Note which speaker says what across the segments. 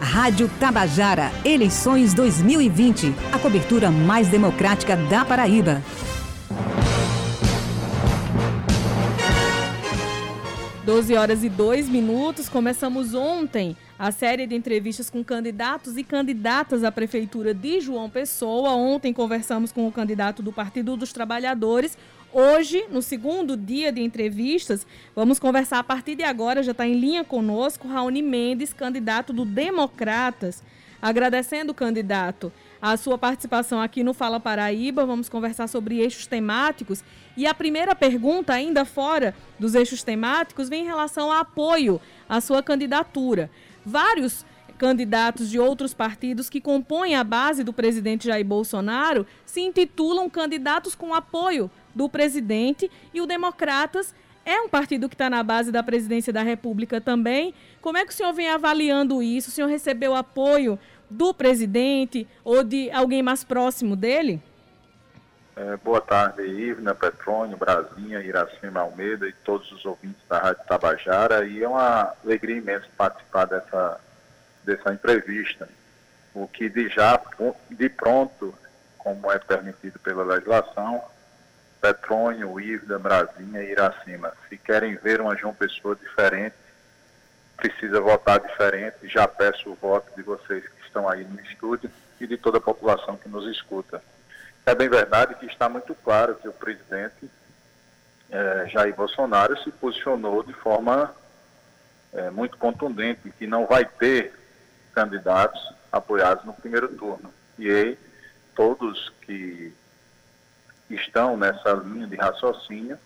Speaker 1: Rádio Tabajara, eleições 2020. A cobertura mais democrática da Paraíba.
Speaker 2: Doze horas e dois minutos. Começamos ontem a série de entrevistas com candidatos e candidatas à Prefeitura de João Pessoa. Ontem conversamos com o candidato do Partido dos Trabalhadores. Hoje, no segundo dia de entrevistas, vamos conversar a partir de agora, já está em linha conosco, Raoni Mendes, candidato do Democratas. Agradecendo candidato a sua participação aqui no Fala Paraíba, vamos conversar sobre eixos temáticos. E a primeira pergunta, ainda fora dos eixos temáticos, vem em relação ao apoio à sua candidatura vários candidatos de outros partidos que compõem a base do presidente Jair Bolsonaro se intitulam candidatos com apoio do presidente e o Democratas é um partido que está na base da presidência da República também. Como é que o senhor vem avaliando isso? O senhor recebeu apoio do presidente ou de alguém mais próximo dele?
Speaker 3: É, boa tarde, Ivna, Petrônio, Brasinha, Iracema Almeida e todos os ouvintes da Rádio Tabajara. E é uma alegria imensa participar dessa, dessa entrevista. O que de já, de pronto, como é permitido pela legislação, Petrônio, Ivna, Brasinha e Iracema, se querem ver uma João Pessoa diferente, precisa votar diferente. Já peço o voto de vocês que estão aí no estúdio e de toda a população que nos escuta. É bem verdade que está muito claro que o presidente é, Jair Bolsonaro se posicionou de forma é, muito contundente, que não vai ter candidatos apoiados no primeiro turno. E aí, todos que estão nessa linha de raciocínio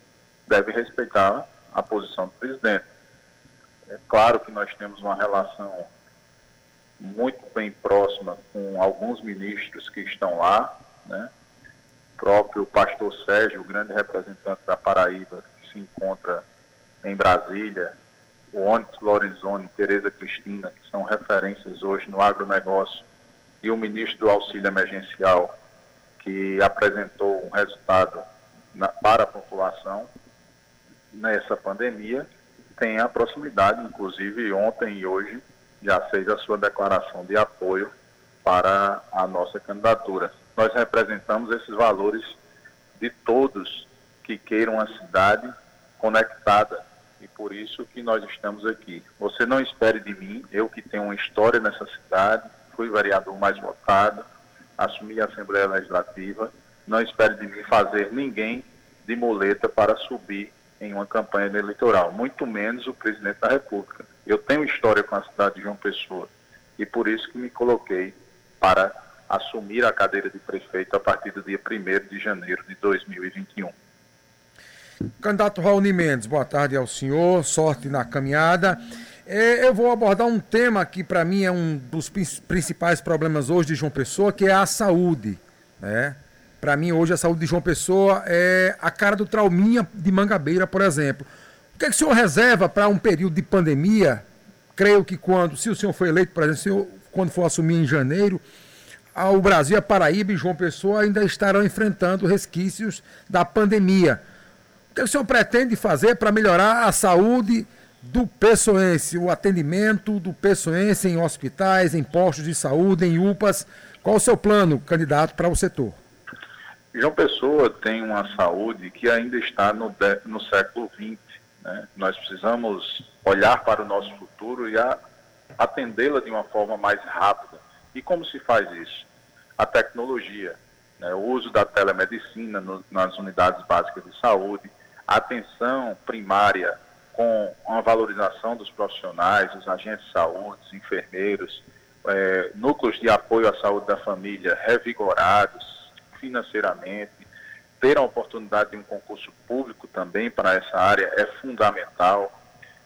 Speaker 3: devem respeitar a posição do presidente. É claro que nós temos uma relação muito bem próxima com alguns ministros que estão lá, né? próprio pastor Sérgio, o grande representante da Paraíba, que se encontra em Brasília, o Onyx Lorenzoni, Tereza Cristina, que são referências hoje no agronegócio, e o ministro do Auxílio Emergencial, que apresentou um resultado na, para a população nessa pandemia, tem a proximidade, inclusive ontem e hoje já fez a sua declaração de apoio para a nossa candidatura. Nós representamos esses valores de todos que queiram a cidade conectada e por isso que nós estamos aqui. Você não espere de mim, eu que tenho uma história nessa cidade, fui vereador mais votado, assumi a Assembleia Legislativa, não espere de mim fazer ninguém de muleta para subir em uma campanha eleitoral, muito menos o presidente da República. Eu tenho história com a cidade de João Pessoa e por isso que me coloquei para assumir a cadeira de prefeito a partir do dia 1 de janeiro de 2021.
Speaker 4: Candidato Raoni Mendes, boa tarde ao senhor, sorte na caminhada. É, eu vou abordar um tema que para mim é um dos principais problemas hoje de João Pessoa, que é a saúde. Né? Para mim hoje a saúde de João Pessoa é a cara do trauminha de Mangabeira, por exemplo. O que, é que o senhor reserva para um período de pandemia? Creio que quando, se o senhor for eleito, por exemplo, quando for assumir em janeiro, o Brasil, a Paraíba e João Pessoa ainda estarão enfrentando resquícios da pandemia. O que o senhor pretende fazer para melhorar a saúde do pessoense, o atendimento do pessoense em hospitais, em postos de saúde, em UPAs? Qual o seu plano, candidato, para o setor?
Speaker 3: João Pessoa tem uma saúde que ainda está no, no século XX. Né? Nós precisamos olhar para o nosso futuro e atendê-la de uma forma mais rápida e como se faz isso? A tecnologia, né, o uso da telemedicina no, nas unidades básicas de saúde, atenção primária com uma valorização dos profissionais, os agentes de saúde, os enfermeiros, é, núcleos de apoio à saúde da família revigorados financeiramente, ter a oportunidade de um concurso público também para essa área é fundamental.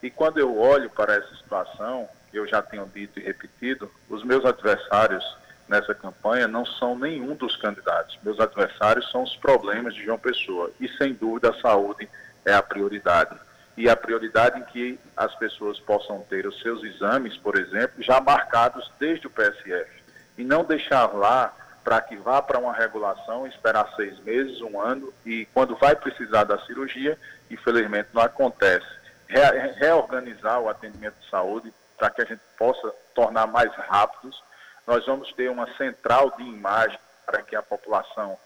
Speaker 3: E quando eu olho para essa situação, eu já tenho dito e repetido, os meus adversários nessa campanha não são nenhum dos candidatos. Meus adversários são os problemas de João Pessoa. E, sem dúvida, a saúde é a prioridade. E a prioridade em que as pessoas possam ter os seus exames, por exemplo, já marcados desde o PSF. E não deixar lá para que vá para uma regulação, esperar seis meses, um ano, e quando vai precisar da cirurgia, infelizmente não acontece. Re reorganizar o atendimento de saúde para que a gente possa tornar mais rápidos. Nós vamos ter uma central de imagem para que a população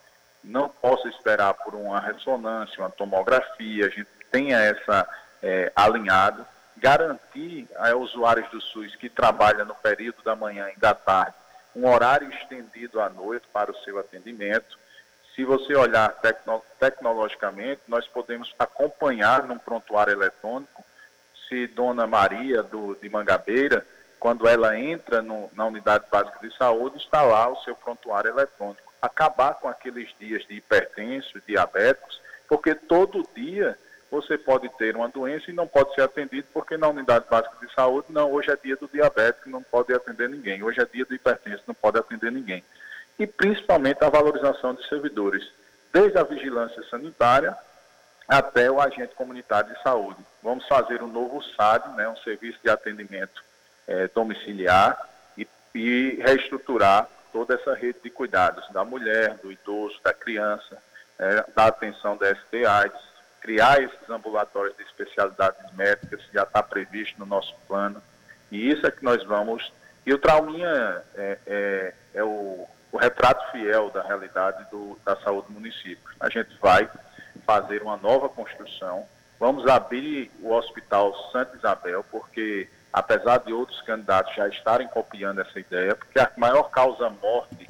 Speaker 3: não possa esperar por uma ressonância, uma tomografia, a gente tenha essa é, alinhado, garantir a usuários do SUS que trabalham no período da manhã e da tarde um horário estendido à noite para o seu atendimento. Se você olhar tecno tecnologicamente, nós podemos acompanhar num prontuário eletrônico se Dona Maria do, de Mangabeira, quando ela entra no, na unidade básica de saúde, está lá o seu prontuário eletrônico. Acabar com aqueles dias de hipertenso, diabéticos, porque todo dia você pode ter uma doença e não pode ser atendido porque na unidade básica de saúde, não, hoje é dia do diabético, não pode atender ninguém. Hoje é dia do hipertenso, não pode atender ninguém. E principalmente a valorização de servidores, desde a vigilância sanitária até o agente comunitário de saúde. Vamos fazer um novo SAD, né, um serviço de atendimento é, domiciliar, e, e reestruturar toda essa rede de cuidados da mulher, do idoso, da criança, é, da atenção da STIs, criar esses ambulatórios de especialidades médicas, já está previsto no nosso plano. E isso é que nós vamos. E o Trauminha é, é, é o, o, retrato fiel da realidade do, da saúde do município. A gente vai fazer uma nova construção. Vamos abrir o Hospital Santa Isabel, porque, apesar de outros candidatos já estarem copiando essa ideia, porque a maior causa morte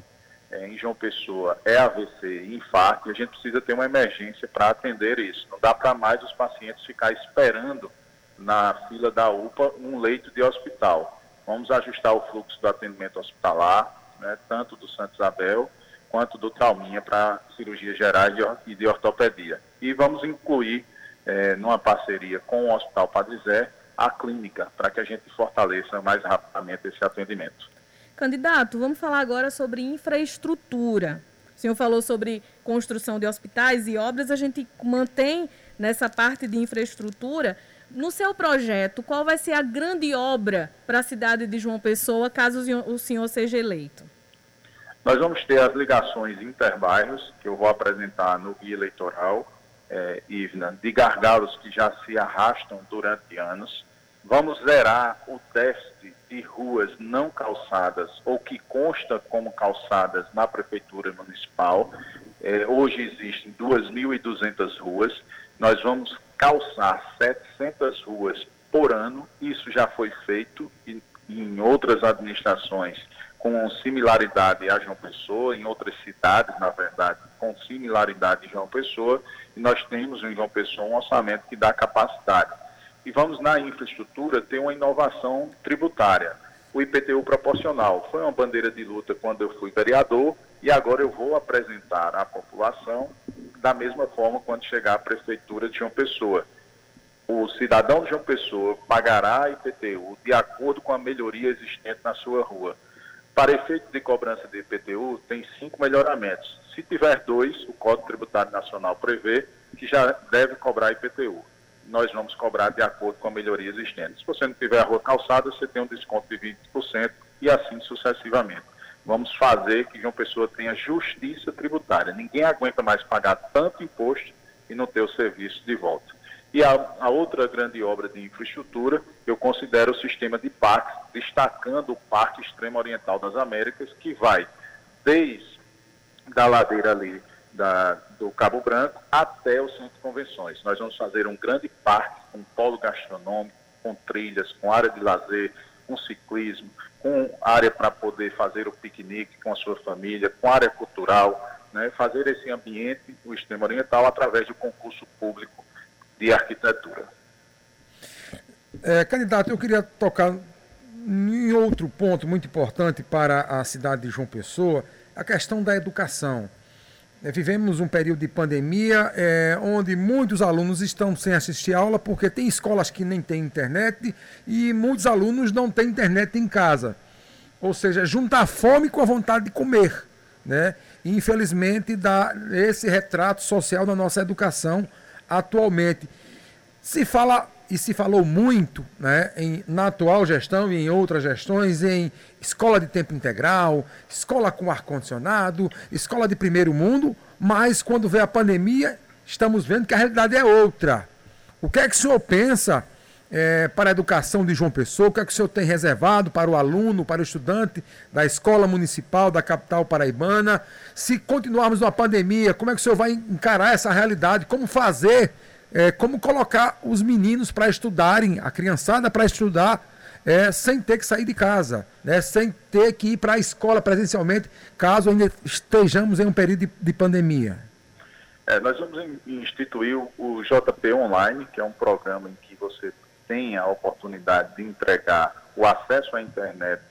Speaker 3: é, em João Pessoa é AVC e infarto, e a gente precisa ter uma emergência para atender isso. Não dá para mais os pacientes ficar esperando na fila da UPA um leito de hospital. Vamos ajustar o fluxo do atendimento hospitalar, né, tanto do Santa Isabel quanto do Trauminha para cirurgia gerais e de ortopedia. E vamos incluir, é, numa parceria com o Hospital Padre Zé, a clínica, para que a gente fortaleça mais rapidamente esse atendimento.
Speaker 2: Candidato, vamos falar agora sobre infraestrutura. O senhor falou sobre construção de hospitais e obras, a gente mantém nessa parte de infraestrutura. No seu projeto, qual vai ser a grande obra para a cidade de João Pessoa, caso o senhor seja eleito?
Speaker 3: Nós vamos ter as ligações interbairros, que eu vou apresentar no guia eleitoral, é, Ivna, de gargalos que já se arrastam durante anos. Vamos zerar o déficit de ruas não calçadas ou que consta como calçadas na prefeitura municipal. É, hoje existem 2.200 ruas. Nós vamos calçar 700 ruas por ano. Isso já foi feito em, em outras administrações com similaridade a João Pessoa, em outras cidades, na verdade, com similaridade a João Pessoa, e nós temos em João Pessoa um orçamento que dá capacidade e vamos na infraestrutura ter uma inovação tributária. O IPTU proporcional foi uma bandeira de luta quando eu fui vereador e agora eu vou apresentar à população da mesma forma quando chegar à prefeitura de João Pessoa. O cidadão de João Pessoa pagará IPTU de acordo com a melhoria existente na sua rua. Para efeito de cobrança de IPTU, tem cinco melhoramentos. Se tiver dois, o Código Tributário Nacional prevê que já deve cobrar IPTU nós vamos cobrar de acordo com a melhoria existente. Se você não tiver a rua calçada, você tem um desconto de 20% e assim sucessivamente. Vamos fazer que João Pessoa tenha justiça tributária. Ninguém aguenta mais pagar tanto imposto e não ter o serviço de volta. E a, a outra grande obra de infraestrutura, eu considero o sistema de parques, destacando o Parque Extremo Oriental das Américas, que vai desde da ladeira ali da, do Cabo Branco até o Centro de Convenções. Nós vamos fazer um grande parque com polo gastronômico, com trilhas, com área de lazer, com ciclismo, com área para poder fazer o piquenique com a sua família, com área cultural, né, fazer esse ambiente, o extremo oriental, através do concurso público de arquitetura.
Speaker 4: É, candidato, eu queria tocar em outro ponto muito importante para a cidade de João Pessoa, a questão da educação. É, vivemos um período de pandemia é, onde muitos alunos estão sem assistir aula porque tem escolas que nem têm internet e muitos alunos não têm internet em casa. Ou seja, junta a fome com a vontade de comer. Né? Infelizmente, dá esse retrato social da nossa educação atualmente. Se fala e se falou muito né, em, na atual gestão e em outras gestões em escola de tempo integral, escola com ar-condicionado, escola de primeiro mundo, mas quando vê a pandemia, estamos vendo que a realidade é outra. O que é que o senhor pensa é, para a educação de João Pessoa? O que é que o senhor tem reservado para o aluno, para o estudante da escola municipal da capital paraibana? Se continuarmos numa pandemia, como é que o senhor vai encarar essa realidade? Como fazer, é, como colocar os meninos para estudarem, a criançada para estudar, é, sem ter que sair de casa, né, sem ter que ir para a escola presencialmente, caso ainda estejamos em um período de, de pandemia?
Speaker 3: É, nós vamos instituir o JP Online, que é um programa em que você tem a oportunidade de entregar o acesso à internet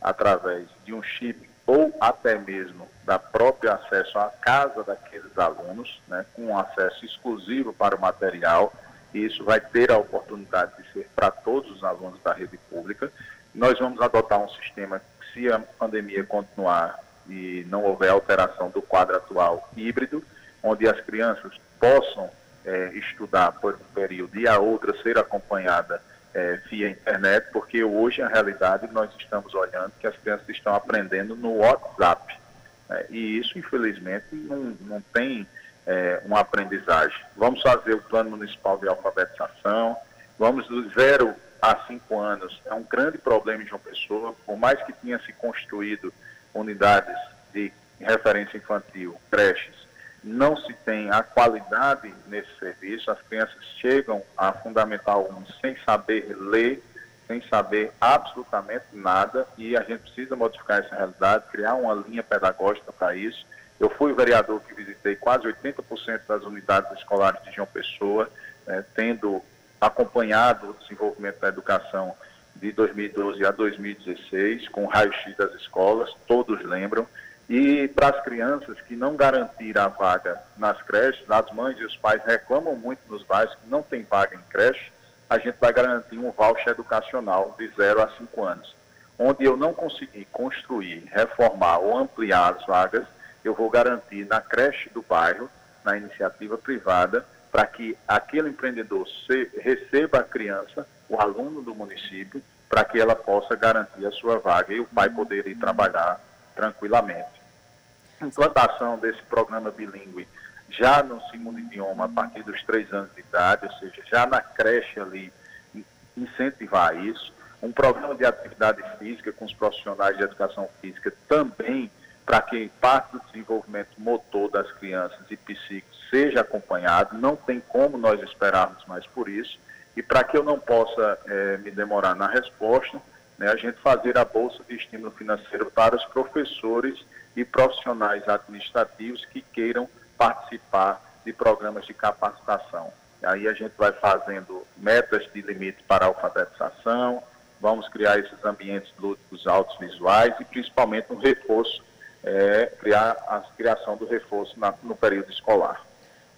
Speaker 3: através de um chip ou até mesmo da própria acesso à casa daqueles alunos, né, com acesso exclusivo para o material, e isso vai ter a oportunidade de ser para todos os alunos da rede pública. Nós vamos adotar um sistema, se a pandemia continuar e não houver alteração do quadro atual, híbrido, onde as crianças possam é, estudar por um período e a outra ser acompanhada é, via internet, porque hoje, a realidade, nós estamos olhando que as crianças estão aprendendo no WhatsApp. Né? E isso, infelizmente, não, não tem é, uma aprendizagem. Vamos fazer o plano municipal de alfabetização, vamos do zero a cinco anos. É um grande problema em João Pessoa, por mais que tenha se construído unidades de referência infantil, creches, não se tem a qualidade nesse serviço, as crianças chegam a Fundamental 1 sem saber ler, sem saber absolutamente nada, e a gente precisa modificar essa realidade, criar uma linha pedagógica para isso. Eu fui o vereador que visitei quase 80% das unidades escolares de João Pessoa, né, tendo acompanhado o desenvolvimento da educação de 2012 a 2016, com raio-x das escolas, todos lembram, e para as crianças que não garantiram a vaga nas creches, as mães e os pais reclamam muito nos bairros que não tem vaga em creche, a gente vai garantir um voucher educacional de 0 a 5 anos. Onde eu não conseguir construir, reformar ou ampliar as vagas, eu vou garantir na creche do bairro, na iniciativa privada, para que aquele empreendedor se, receba a criança, o aluno do município, para que ela possa garantir a sua vaga e o pai poder ir trabalhar tranquilamente implantação desse programa bilíngue já no segundo idioma a partir dos três anos de idade, ou seja, já na creche ali, incentivar isso. Um programa de atividade física com os profissionais de educação física também para que parte do desenvolvimento motor das crianças e psíquico seja acompanhado. Não tem como nós esperarmos mais por isso. E para que eu não possa é, me demorar na resposta, né, a gente fazer a bolsa de estímulo financeiro para os professores e profissionais administrativos que queiram participar de programas de capacitação. Aí a gente vai fazendo metas de limite para a alfabetização, vamos criar esses ambientes lúdicos altos visuais e principalmente um reforço, é, criar a criação do reforço na, no período escolar.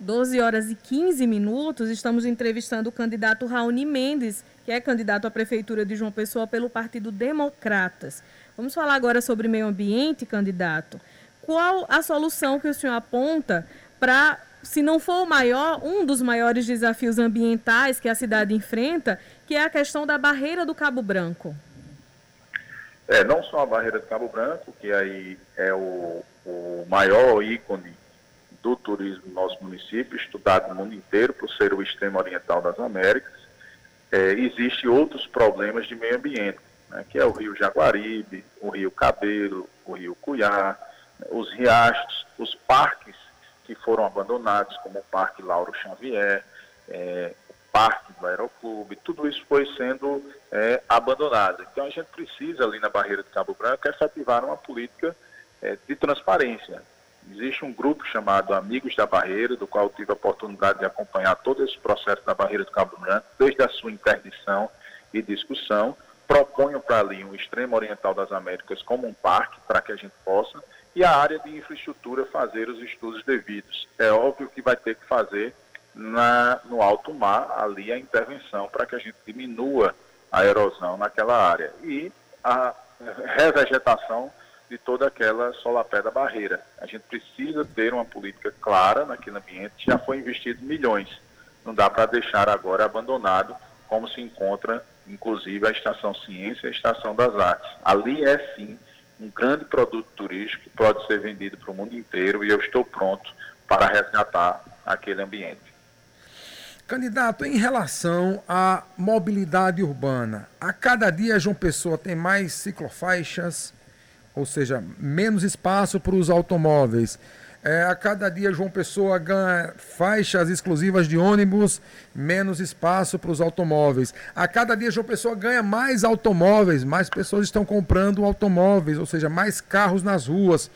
Speaker 2: 12 horas e 15 minutos, estamos entrevistando o candidato Raoni Mendes, que é candidato à Prefeitura de João Pessoa pelo Partido Democratas. Vamos falar agora sobre meio ambiente, candidato. Qual a solução que o senhor aponta para, se não for o maior, um dos maiores desafios ambientais que a cidade enfrenta, que é a questão da barreira do Cabo Branco?
Speaker 3: É, não só a barreira do Cabo Branco, que aí é o, o maior ícone do turismo no nosso município, estudado no mundo inteiro por ser o extremo oriental das Américas, é, existem outros problemas de meio ambiente, né, que é o rio Jaguaribe, o rio Cabelo, o rio Cuiá, né, os riachos, os parques que foram abandonados, como o Parque Lauro Xavier, é, o Parque do Aeroclube, tudo isso foi sendo é, abandonado. Então a gente precisa ali na barreira de Cabo Branco efetivar uma política é, de transparência. Existe um grupo chamado Amigos da Barreira, do qual tive a oportunidade de acompanhar todo esse processo da barreira do Cabo Branco, desde a sua interdição e discussão, proponho para ali um extremo oriental das Américas como um parque para que a gente possa e a área de infraestrutura fazer os estudos devidos. É óbvio que vai ter que fazer na, no alto mar ali a intervenção para que a gente diminua a erosão naquela área e a revegetação de toda aquela solapé da barreira. A gente precisa ter uma política clara naquele ambiente, já foi investido milhões. Não dá para deixar agora abandonado como se encontra inclusive a Estação Ciência e a Estação das Artes. Ali é sim um grande produto turístico que pode ser vendido para o mundo inteiro e eu estou pronto para resgatar aquele ambiente.
Speaker 4: Candidato, em relação à mobilidade urbana, a cada dia João Pessoa tem mais ciclofaixas, ou seja, menos espaço para os automóveis. É, a cada dia João Pessoa ganha faixas exclusivas de ônibus, menos espaço para os automóveis. A cada dia João Pessoa ganha mais automóveis, mais pessoas estão comprando automóveis, ou seja, mais carros nas ruas.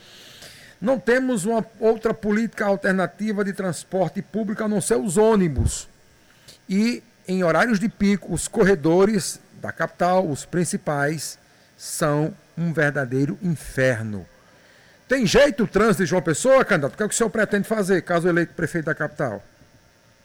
Speaker 4: Não temos uma outra política alternativa de transporte público a não ser os ônibus. E em horários de pico, os corredores da capital, os principais, são um verdadeiro inferno. Tem jeito o trânsito de João Pessoa, candidato? O que, é que o senhor pretende fazer, caso eleito prefeito da capital?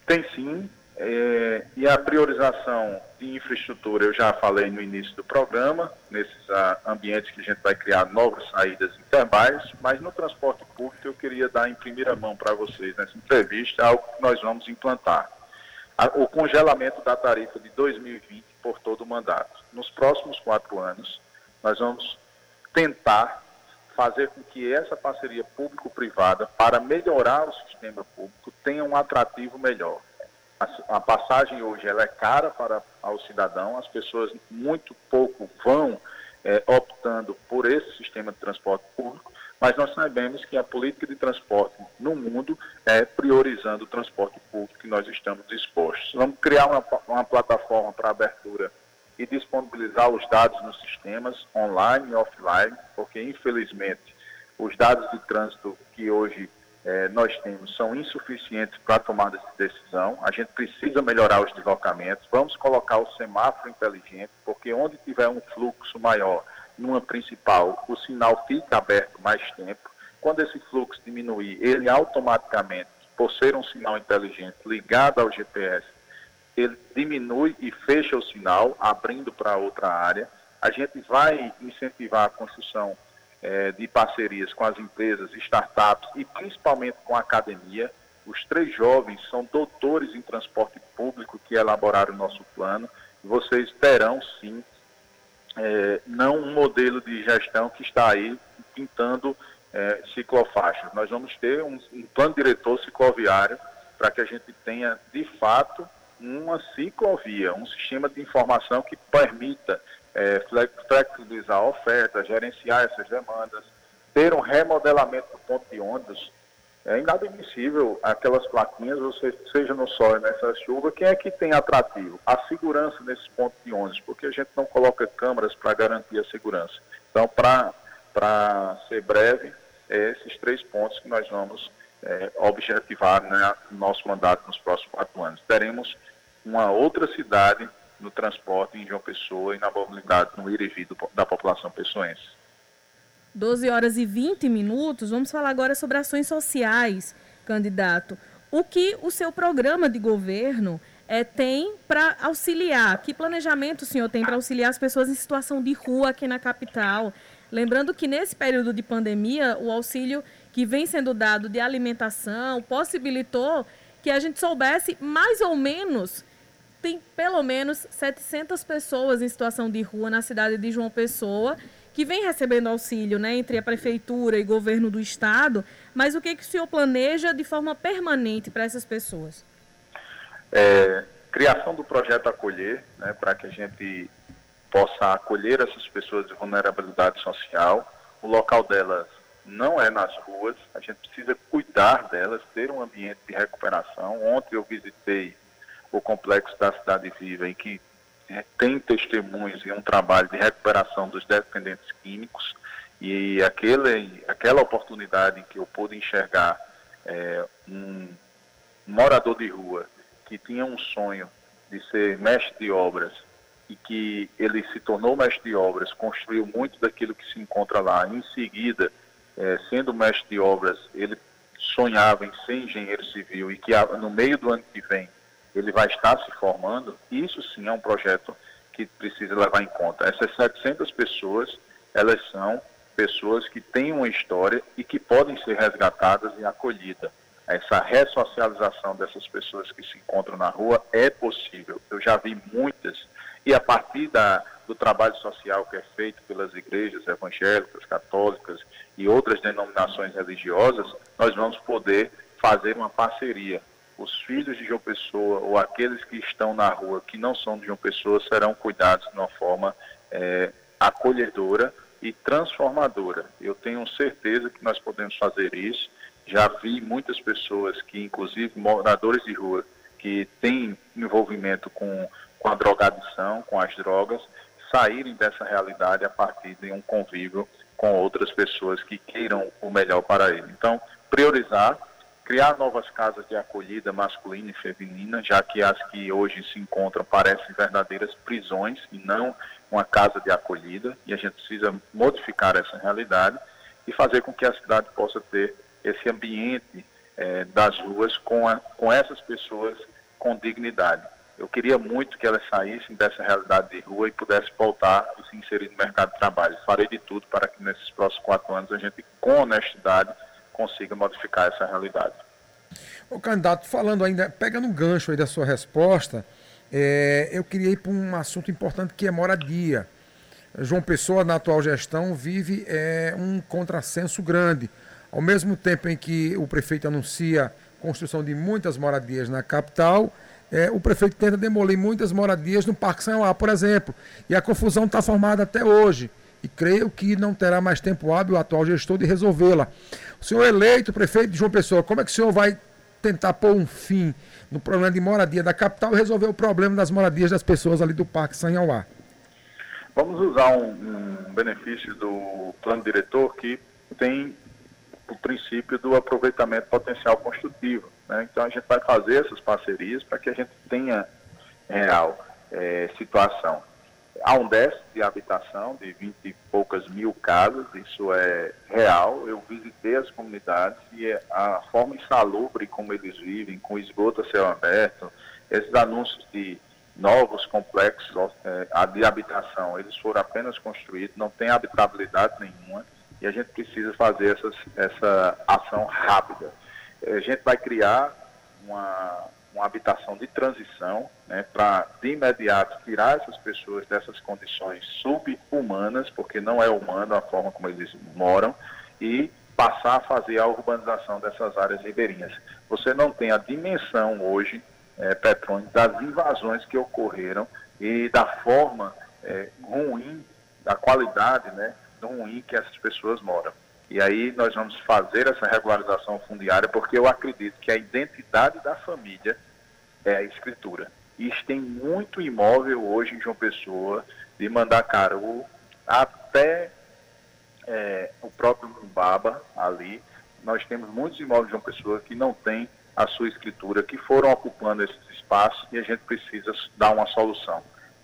Speaker 3: Tem sim. É, e a priorização de infraestrutura, eu já falei no início do programa, nesses ah, ambientes que a gente vai criar novas saídas intermais, mas no transporte público eu queria dar em primeira mão para vocês nessa entrevista algo que nós vamos implantar. A, o congelamento da tarifa de 2020 por todo o mandato. Nos próximos quatro anos, nós vamos tentar fazer com que essa parceria público-privada, para melhorar o sistema público, tenha um atrativo melhor. A, passagem hoje ela é cara para o cidadão, as pessoas muito pouco vão é, optando por esse sistema de transporte público, mas nós sabemos que a política de transporte no mundo é priorizando o transporte público que nós estamos dispostos. Vamos criar uma, uma plataforma para abertura e disponibilizar os dados nos sistemas online e offline, porque infelizmente os dados de trânsito que hoje eh, nós temos são insuficientes para a tomada de decisão. A gente precisa melhorar os deslocamentos. Vamos colocar o semáforo inteligente, porque onde tiver um fluxo maior numa principal, o sinal fica aberto mais tempo. Quando esse fluxo diminuir, ele automaticamente, por ser um sinal inteligente ligado ao GPS, ele diminui e fecha o sinal, abrindo para outra área. A gente vai incentivar a construção é, de parcerias com as empresas, startups e principalmente com a academia. Os três jovens são doutores em transporte público que elaboraram o nosso plano. Vocês terão, sim, é, não um modelo de gestão que está aí pintando é, ciclofaixas. Nós vamos ter um, um plano diretor cicloviário para que a gente tenha, de fato, uma ciclovia, um sistema de informação que permita é, flexibilizar a oferta, gerenciar essas demandas, ter um remodelamento do ponto de ônibus. É inadmissível aquelas plaquinhas, você, seja no sol e nessa chuva, quem é que tem atrativo? A segurança nesses pontos de ônibus, porque a gente não coloca câmeras para garantir a segurança. Então, para ser breve, é esses três pontos que nós vamos é, objetivar né, no nosso mandato nos próximos quatro anos. Teremos uma outra cidade no transporte em João Pessoa e na mobilidade no ir e vir da população pessoense.
Speaker 2: 12 horas e 20 minutos. Vamos falar agora sobre ações sociais, candidato. O que o seu programa de governo é, tem para auxiliar? Que planejamento o senhor tem para auxiliar as pessoas em situação de rua aqui na capital? Lembrando que nesse período de pandemia, o auxílio que vem sendo dado de alimentação possibilitou que a gente soubesse mais ou menos tem pelo menos 700 pessoas em situação de rua na cidade de João Pessoa que vem recebendo auxílio né, entre a prefeitura e governo do estado, mas o que, que o senhor planeja de forma permanente para essas pessoas?
Speaker 3: É, criação do projeto Acolher, né, para que a gente possa acolher essas pessoas de vulnerabilidade social. O local delas não é nas ruas, a gente precisa cuidar delas, ter um ambiente de recuperação. Ontem eu visitei o complexo da Cidade Viva, em que é, tem testemunhos e um trabalho de recuperação dos dependentes químicos, e aquele, aquela oportunidade em que eu pude enxergar é, um morador de rua que tinha um sonho de ser mestre de obras e que ele se tornou mestre de obras, construiu muito daquilo que se encontra lá. Em seguida, é, sendo mestre de obras, ele sonhava em ser engenheiro civil e que no meio do ano que vem ele vai estar se formando, isso sim é um projeto que precisa levar em conta. Essas 700 pessoas, elas são pessoas que têm uma história e que podem ser resgatadas e acolhidas. Essa ressocialização dessas pessoas que se encontram na rua é possível. Eu já vi muitas, e a partir da, do trabalho social que é feito pelas igrejas evangélicas, católicas e outras denominações religiosas, nós vamos poder fazer uma parceria os filhos de João Pessoa ou aqueles que estão na rua que não são de João Pessoa serão cuidados de uma forma é, acolhedora e transformadora. Eu tenho certeza que nós podemos fazer isso. Já vi muitas pessoas que, inclusive moradores de rua, que têm envolvimento com, com a drogadição, com as drogas, saírem dessa realidade a partir de um convívio com outras pessoas que queiram o melhor para ele. Então, priorizar, criar novas casas de acolhida masculina e feminina, já que as que hoje se encontram parecem verdadeiras prisões e não uma casa de acolhida, e a gente precisa modificar essa realidade e fazer com que a cidade possa ter esse ambiente eh, das ruas com, a, com essas pessoas com dignidade. Eu queria muito que elas saíssem dessa realidade de rua e pudessem voltar e se inserir no mercado de trabalho. Farei de tudo para que nesses próximos quatro anos a gente, com honestidade, consiga modificar essa realidade.
Speaker 4: O candidato, falando ainda, pegando um gancho aí da sua resposta, é, eu queria ir para um assunto importante que é moradia. João Pessoa, na atual gestão, vive é, um contrassenso grande. Ao mesmo tempo em que o prefeito anuncia construção de muitas moradias na capital, é, o prefeito tenta demolir muitas moradias no Parque São Lá, por exemplo. E a confusão está formada até hoje. E creio que não terá mais tempo hábil o atual gestor de resolvê-la. O senhor eleito prefeito de João Pessoa, como é que o senhor vai tentar pôr um fim no problema de moradia da capital e resolver o problema das moradias das pessoas ali do Parque Lá?
Speaker 3: Vamos usar um, um benefício do plano diretor que tem o princípio do aproveitamento potencial construtivo. Né? Então a gente vai fazer essas parcerias para que a gente tenha real é, situação. Há um déficit de habitação de 20 e poucas mil casas, isso é real. Eu visitei as comunidades e é a forma insalubre como eles vivem, com esgoto a céu aberto, esses anúncios de novos complexos é, de habitação, eles foram apenas construídos, não tem habitabilidade nenhuma e a gente precisa fazer essas, essa ação rápida. A gente vai criar uma, uma habitação de transição né, para, de imediato, tirar essas pessoas dessas condições subhumanas, porque não é humano a forma como eles moram, e passar a fazer a urbanização dessas áreas ribeirinhas. Você não tem a dimensão hoje, é, Petrônio, das invasões que ocorreram e da forma é, ruim, da qualidade, né, ruim que essas pessoas moram. E aí nós vamos fazer essa regularização fundiária porque eu acredito que a identidade da família é a escritura. E tem muito imóvel hoje em João Pessoa, de Mandacaru até é, o próprio Mumbaba ali. Nós temos muitos imóveis de João Pessoa que não têm a sua escritura, que foram ocupando esses espaços e a gente precisa dar uma solução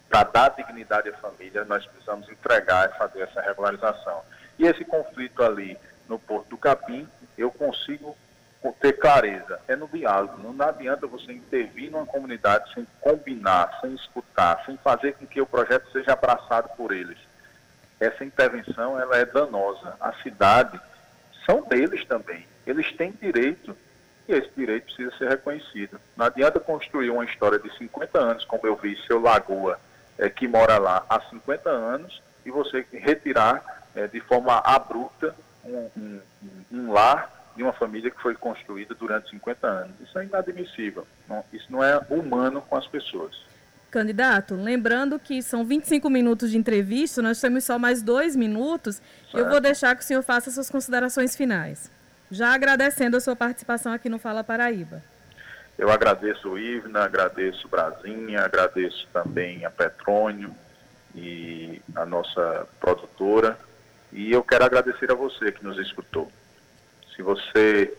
Speaker 3: para dar dignidade à família, nós precisamos entregar e fazer essa regularização. E esse conflito ali no Porto do Capim, eu consigo ter clareza. É no diálogo. Não adianta você intervir numa comunidade sem combinar, sem escutar, sem fazer com que o projeto seja abraçado por eles. Essa intervenção ela é danosa. A cidade são deles também. Eles têm direito e esse direito precisa ser reconhecido. Não adianta construir uma história de 50 anos, como eu vi seu Lagoa, é, que mora lá há 50 anos e você retirar é, de forma abrupta um, um, um, lar de uma família que foi construída durante 50 anos. Isso é inadmissível. Não, isso não é humano com as pessoas.
Speaker 2: Candidato, lembrando que são 25 minutos de entrevista, nós temos só mais dois minutos. Certo. Eu vou deixar que o senhor faça suas considerações finais. Já agradecendo a sua participação aqui no Fala Paraíba.
Speaker 3: Eu agradeço o Ivna, agradeço Brasinha, agradeço também a Petrônio e a nossa produtora. E eu quero agradecer a você que nos escutou. Se você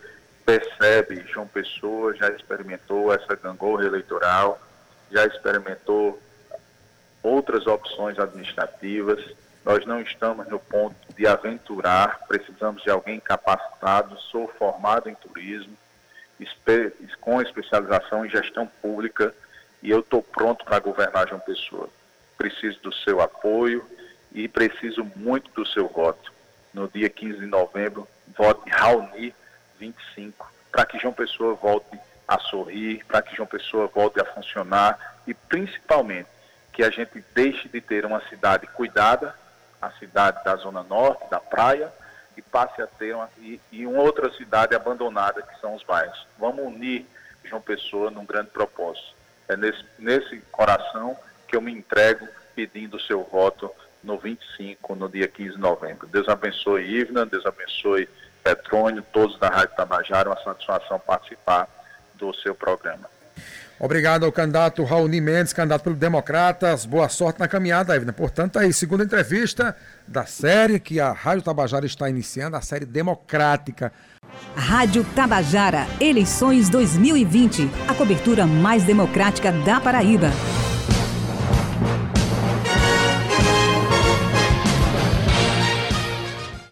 Speaker 3: percebe, João Pessoa já experimentou essa gangorra eleitoral, já experimentou outras opções administrativas, nós não estamos no ponto de aventurar, precisamos de alguém capacitado, sou formado em turismo, com especialização em gestão pública e eu estou pronto para governar João Pessoa. Preciso do seu apoio e preciso muito do seu voto. No dia 15 de novembro, vote Raoni 25, para que João Pessoa volte a sorrir, para que João Pessoa volte a funcionar e principalmente que a gente deixe de ter uma cidade cuidada, a cidade da Zona Norte, da praia, e passe a ter uma, e, e uma outra cidade abandonada, que são os bairros. Vamos unir João Pessoa num grande propósito. É nesse, nesse coração que eu me entrego pedindo o seu voto no 25, no dia 15 de novembro. Deus abençoe Ivna, Deus abençoe Petrônio, todos da Rádio Tabajara, uma satisfação participar do seu programa.
Speaker 4: Obrigado ao candidato Raoni Mendes, candidato pelo Democratas. Boa sorte na caminhada, Ivna. Portanto, aí, segunda entrevista da série que a Rádio Tabajara está iniciando, a série democrática.
Speaker 1: Rádio Tabajara, eleições 2020. A cobertura mais democrática da Paraíba.